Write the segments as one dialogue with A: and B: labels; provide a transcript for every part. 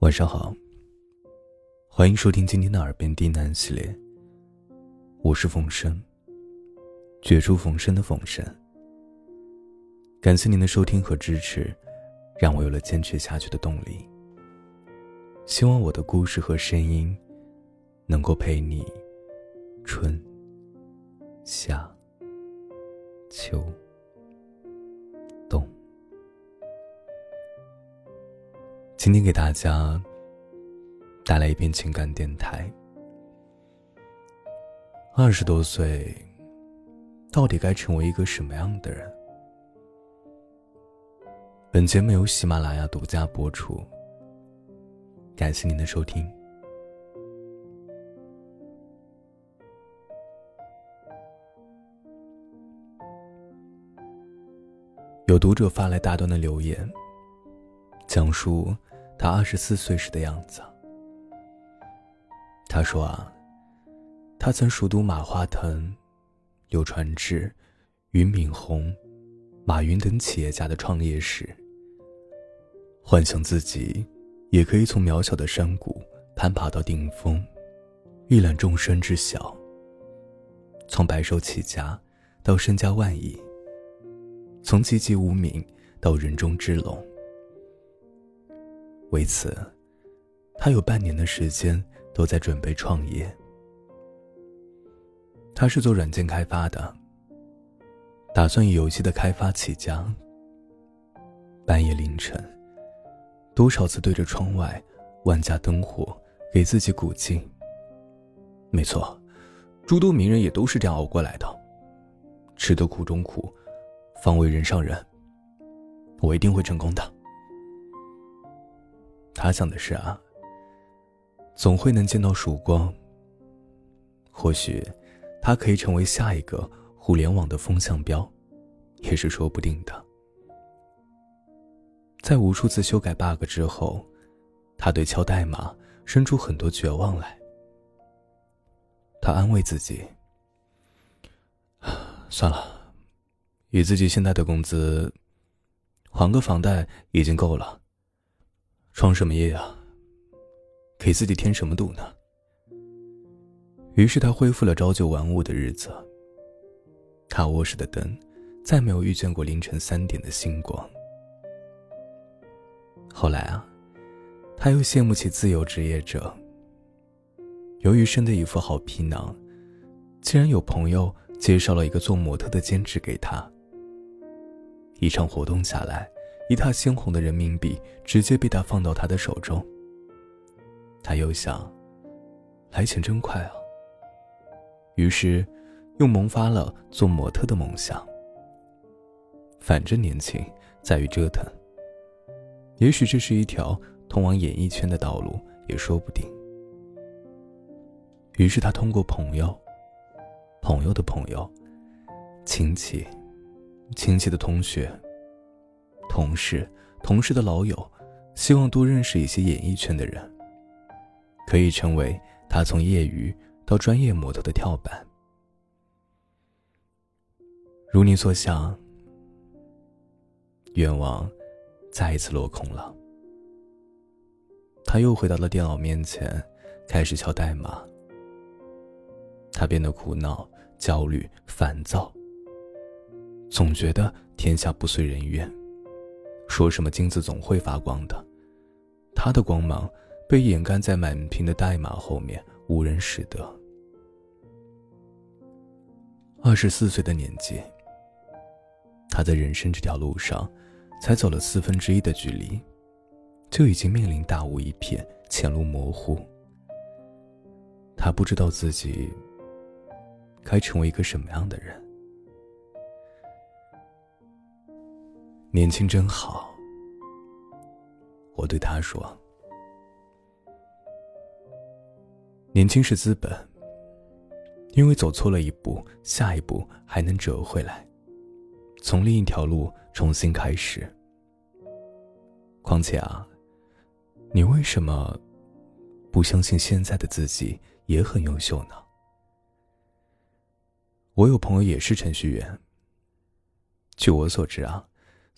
A: 晚上好，欢迎收听今天的《耳边低喃》系列。我是冯生，绝处逢生的冯生。感谢您的收听和支持，让我有了坚持下去的动力。希望我的故事和声音，能够陪你春夏秋。今天给大家带来一篇情感电台。二十多岁，到底该成为一个什么样的人？本节目由喜马拉雅独家播出。感谢您的收听。有读者发来大段的留言，讲述。他二十四岁时的样子。他说：“啊，他曾熟读马化腾、柳传志、俞敏洪、马云等企业家的创业史，幻想自己也可以从渺小的山谷攀爬到顶峰，一览众生之小。从白手起家到身家万亿，从籍籍无名到人中之龙。”为此，他有半年的时间都在准备创业。他是做软件开发的，打算以游戏的开发起家。半夜凌晨，多少次对着窗外万家灯火给自己鼓劲。没错，诸多名人也都是这样熬过来的，吃得苦中苦，方为人上人。我一定会成功的。他想的是啊，总会能见到曙光。或许，他可以成为下一个互联网的风向标，也是说不定的。在无数次修改 bug 之后，他对敲代码生出很多绝望来。他安慰自己：“算了，以自己现在的工资，还个房贷已经够了。”创什么业啊？给自己添什么堵呢？于是他恢复了朝九晚五的日子。他卧室的灯，再没有遇见过凌晨三点的星光。后来啊，他又羡慕起自由职业者。由于生的一副好皮囊，竟然有朋友介绍了一个做模特的兼职给他。一场活动下来。一沓鲜红的人民币直接被他放到他的手中。他又想，来钱真快啊。于是，又萌发了做模特的梦想。反正年轻，在于折腾。也许这是一条通往演艺圈的道路，也说不定。于是他通过朋友、朋友的朋友、亲戚、亲戚的同学。同事、同事的老友，希望多认识一些演艺圈的人，可以成为他从业余到专业模特的跳板。如你所想，愿望再一次落空了。他又回到了电脑面前，开始敲代码。他变得苦恼、焦虑、烦躁，总觉得天下不遂人愿。说什么金子总会发光的，他的光芒被掩盖在满屏的代码后面，无人识得。二十四岁的年纪，他在人生这条路上，才走了四分之一的距离，就已经面临大雾一片，前路模糊。他不知道自己该成为一个什么样的人。年轻真好，我对他说：“年轻是资本，因为走错了一步，下一步还能折回来，从另一条路重新开始。况且啊，你为什么不相信现在的自己也很优秀呢？我有朋友也是程序员，据我所知啊。”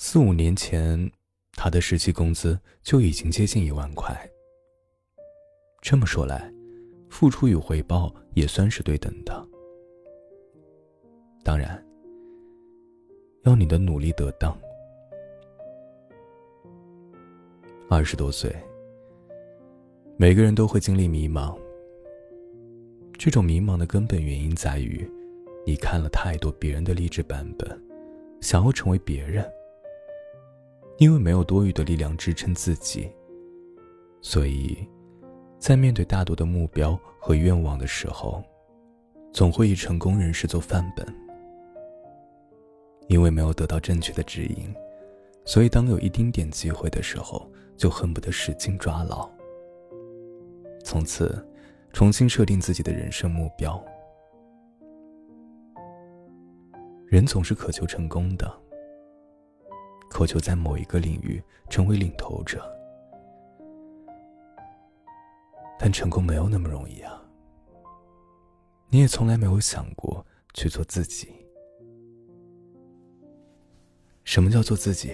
A: 四五年前，他的实习工资就已经接近一万块，这么说来，付出与回报也算是对等的。当然，要你的努力得当。二十多岁，每个人都会经历迷茫。这种迷茫的根本原因在于，你看了太多别人的励志版本，想要成为别人。因为没有多余的力量支撑自己，所以，在面对大多的目标和愿望的时候，总会以成功人士做范本。因为没有得到正确的指引，所以当有一丁点机会的时候，就恨不得使劲抓牢。从此，重新设定自己的人生目标。人总是渴求成功的。渴求在某一个领域成为领头者，但成功没有那么容易啊！你也从来没有想过去做自己。什么叫做自己？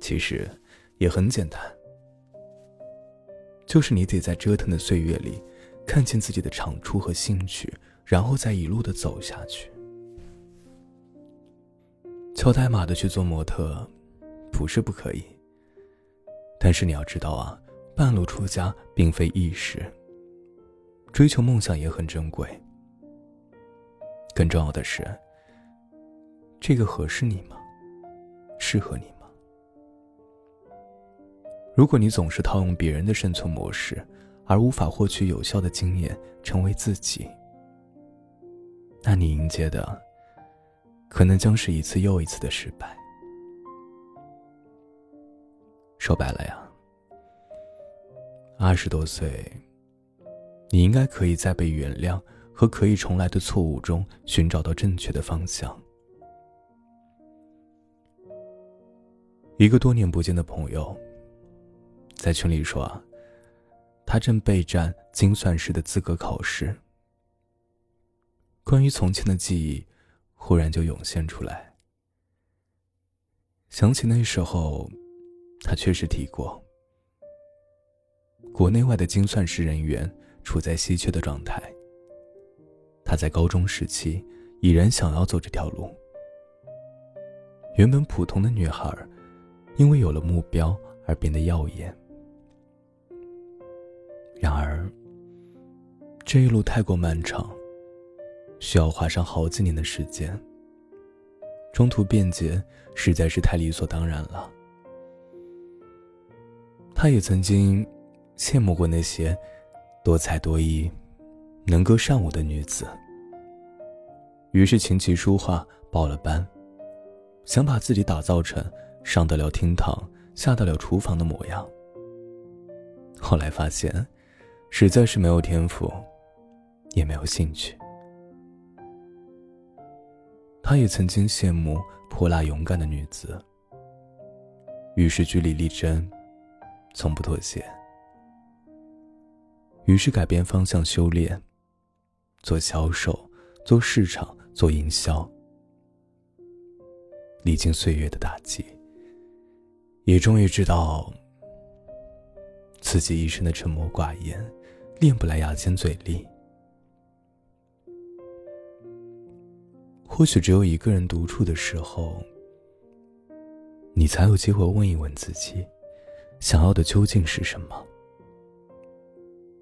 A: 其实也很简单，就是你得在折腾的岁月里，看见自己的长处和兴趣，然后再一路的走下去。敲代码的去做模特，不是不可以。但是你要知道啊，半路出家并非易事。追求梦想也很珍贵。更重要的是，这个合适你吗？适合你吗？如果你总是套用别人的生存模式，而无法获取有效的经验，成为自己，那你迎接的。可能将是一次又一次的失败。说白了呀，二十多岁，你应该可以在被原谅和可以重来的错误中寻找到正确的方向。一个多年不见的朋友，在群里说啊，他正备战精算师的资格考试。关于从前的记忆。忽然就涌现出来，想起那时候，他确实提过，国内外的精算师人员处在稀缺的状态。他在高中时期已然想要走这条路。原本普通的女孩，因为有了目标而变得耀眼。然而，这一路太过漫长。需要花上好几年的时间。中途变节实在是太理所当然了。他也曾经羡慕过那些多才多艺、能歌善舞的女子，于是琴棋书画报了班，想把自己打造成上得了厅堂、下得了厨房的模样。后来发现，实在是没有天赋，也没有兴趣。他也曾经羡慕泼辣勇敢的女子，于是据理力争，从不妥协。于是改变方向修炼，做销售，做市场，做营销。历经岁月的打击，也终于知道，自己一生的沉默寡言，练不来牙尖嘴利。或许只有一个人独处的时候，你才有机会问一问自己，想要的究竟是什么？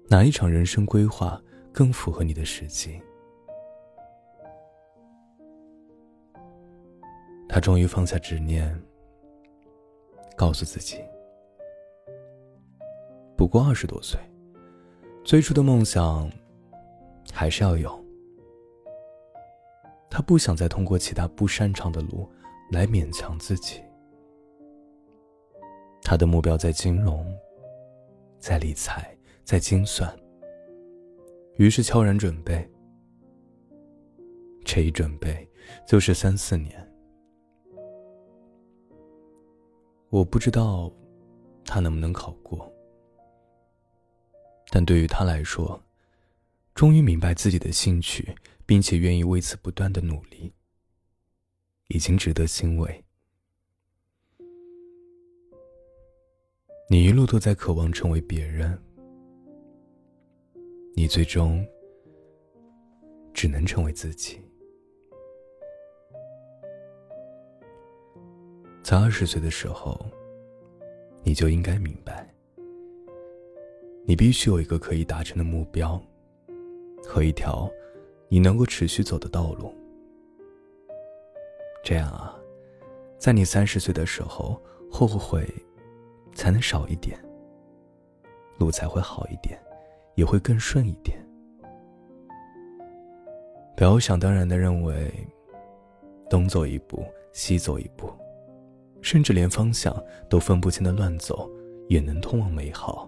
A: 哪一场人生规划更符合你的实际？他终于放下执念，告诉自己：不过二十多岁，最初的梦想还是要有。他不想再通过其他不擅长的路来勉强自己。他的目标在金融，在理财，在精算。于是悄然准备，这一准备就是三四年。我不知道他能不能考过，但对于他来说，终于明白自己的兴趣。并且愿意为此不断的努力，已经值得欣慰。你一路都在渴望成为别人，你最终只能成为自己。在二十岁的时候，你就应该明白，你必须有一个可以达成的目标，和一条你能够持续走的道路。这样啊，在你三十岁的时候，后悔才能少一点，路才会好一点，也会更顺一点。不要想当然的认为，东走一步，西走一步。甚至连方向都分不清的乱走，也能通往美好。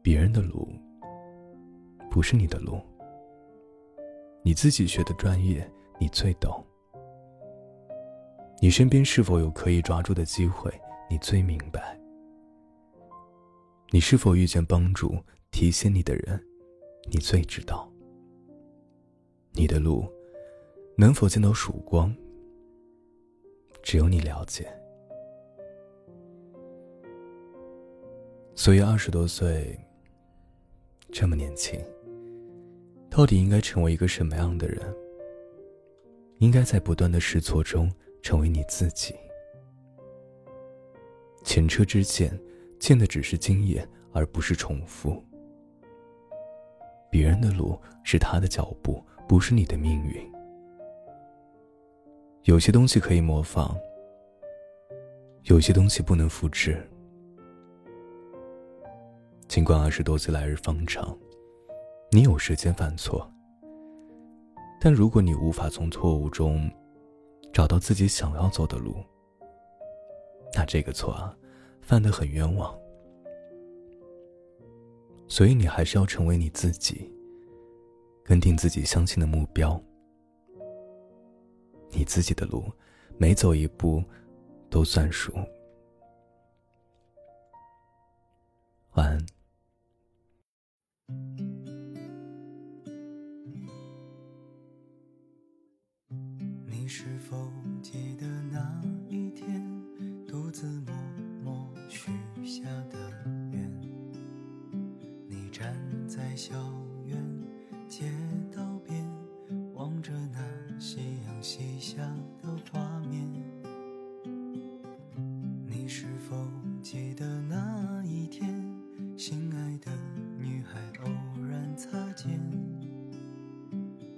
A: 别人的路不是你的路，你自己学的专业你最懂。你身边是否有可以抓住的机会，你最明白。你是否遇见帮助提携你的人，你最知道。你的路能否见到曙光？只有你了解，所以二十多岁这么年轻，到底应该成为一个什么样的人？应该在不断的试错中成为你自己。前车之鉴，见的只是经验，而不是重复。别人的路是他的脚步，不是你的命运。有些东西可以模仿，有些东西不能复制。尽管二十多岁来日方长，你有时间犯错，但如果你无法从错误中找到自己想要走的路，那这个错啊，犯得很冤枉。所以你还是要成为你自己，跟定自己相信的目标。你自己的路，每走一步都算数。晚安。
B: 校园街道边，望着那夕阳西下的画面。你是否记得那一天，心爱的女孩偶然擦肩，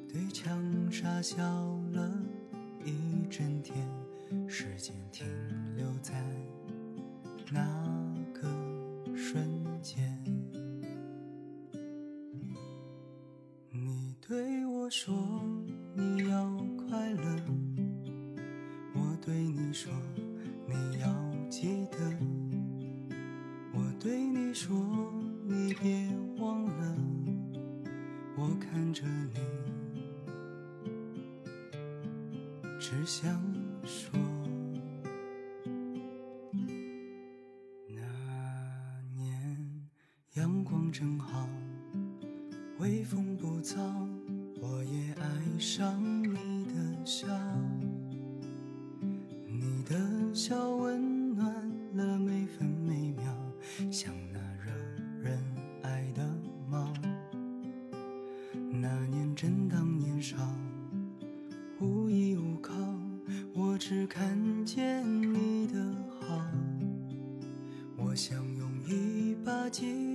B: 对墙傻笑只想说，那年阳光正好。微风不燥，我也爱上你的笑。你的笑温暖了每分每秒，像那惹人爱的猫。那年正当年少，是看见你的好。我想用一把吉他。